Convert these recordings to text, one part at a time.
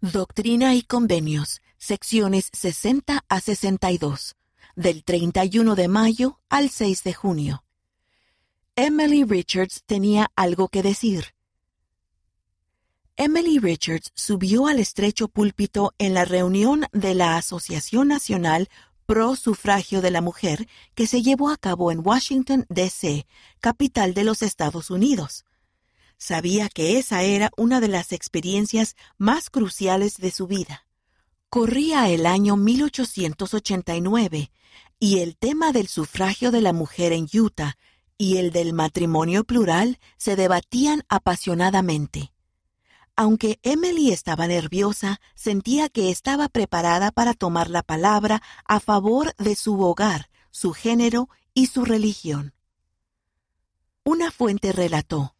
Doctrina y Convenios, secciones 60 a 62, del 31 de mayo al 6 de junio. Emily Richards tenía algo que decir. Emily Richards subió al estrecho púlpito en la reunión de la Asociación Nacional Pro Sufragio de la Mujer que se llevó a cabo en Washington, D.C., capital de los Estados Unidos. Sabía que esa era una de las experiencias más cruciales de su vida. Corría el año 1889 y el tema del sufragio de la mujer en Utah y el del matrimonio plural se debatían apasionadamente. Aunque Emily estaba nerviosa, sentía que estaba preparada para tomar la palabra a favor de su hogar, su género y su religión. Una fuente relató,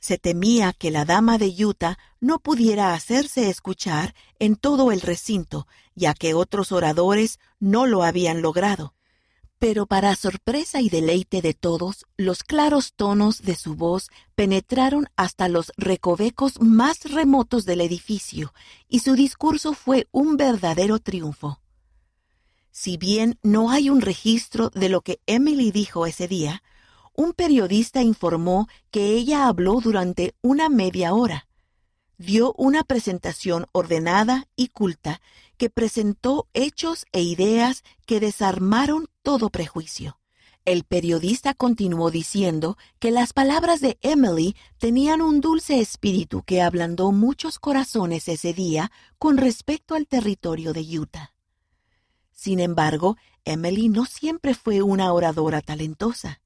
se temía que la dama de Utah no pudiera hacerse escuchar en todo el recinto, ya que otros oradores no lo habían logrado. Pero para sorpresa y deleite de todos, los claros tonos de su voz penetraron hasta los recovecos más remotos del edificio, y su discurso fue un verdadero triunfo. Si bien no hay un registro de lo que Emily dijo ese día, un periodista informó que ella habló durante una media hora. Dio una presentación ordenada y culta que presentó hechos e ideas que desarmaron todo prejuicio. El periodista continuó diciendo que las palabras de Emily tenían un dulce espíritu que ablandó muchos corazones ese día con respecto al territorio de Utah. Sin embargo, Emily no siempre fue una oradora talentosa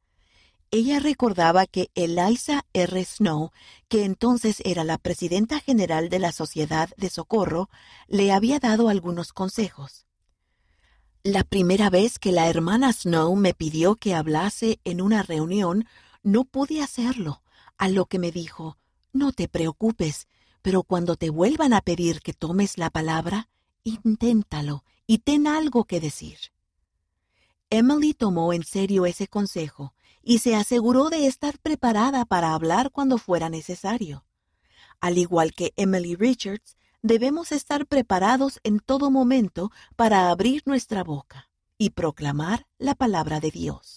ella recordaba que Eliza R. Snow, que entonces era la presidenta general de la Sociedad de Socorro, le había dado algunos consejos. La primera vez que la hermana Snow me pidió que hablase en una reunión, no pude hacerlo, a lo que me dijo, no te preocupes, pero cuando te vuelvan a pedir que tomes la palabra, inténtalo y ten algo que decir. Emily tomó en serio ese consejo y se aseguró de estar preparada para hablar cuando fuera necesario. Al igual que Emily Richards, debemos estar preparados en todo momento para abrir nuestra boca y proclamar la palabra de Dios.